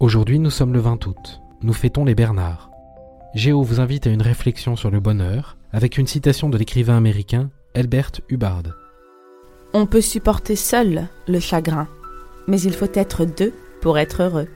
Aujourd'hui, nous sommes le 20 août. Nous fêtons les Bernards. Géo vous invite à une réflexion sur le bonheur avec une citation de l'écrivain américain Elbert Hubbard. On peut supporter seul le chagrin, mais il faut être deux pour être heureux.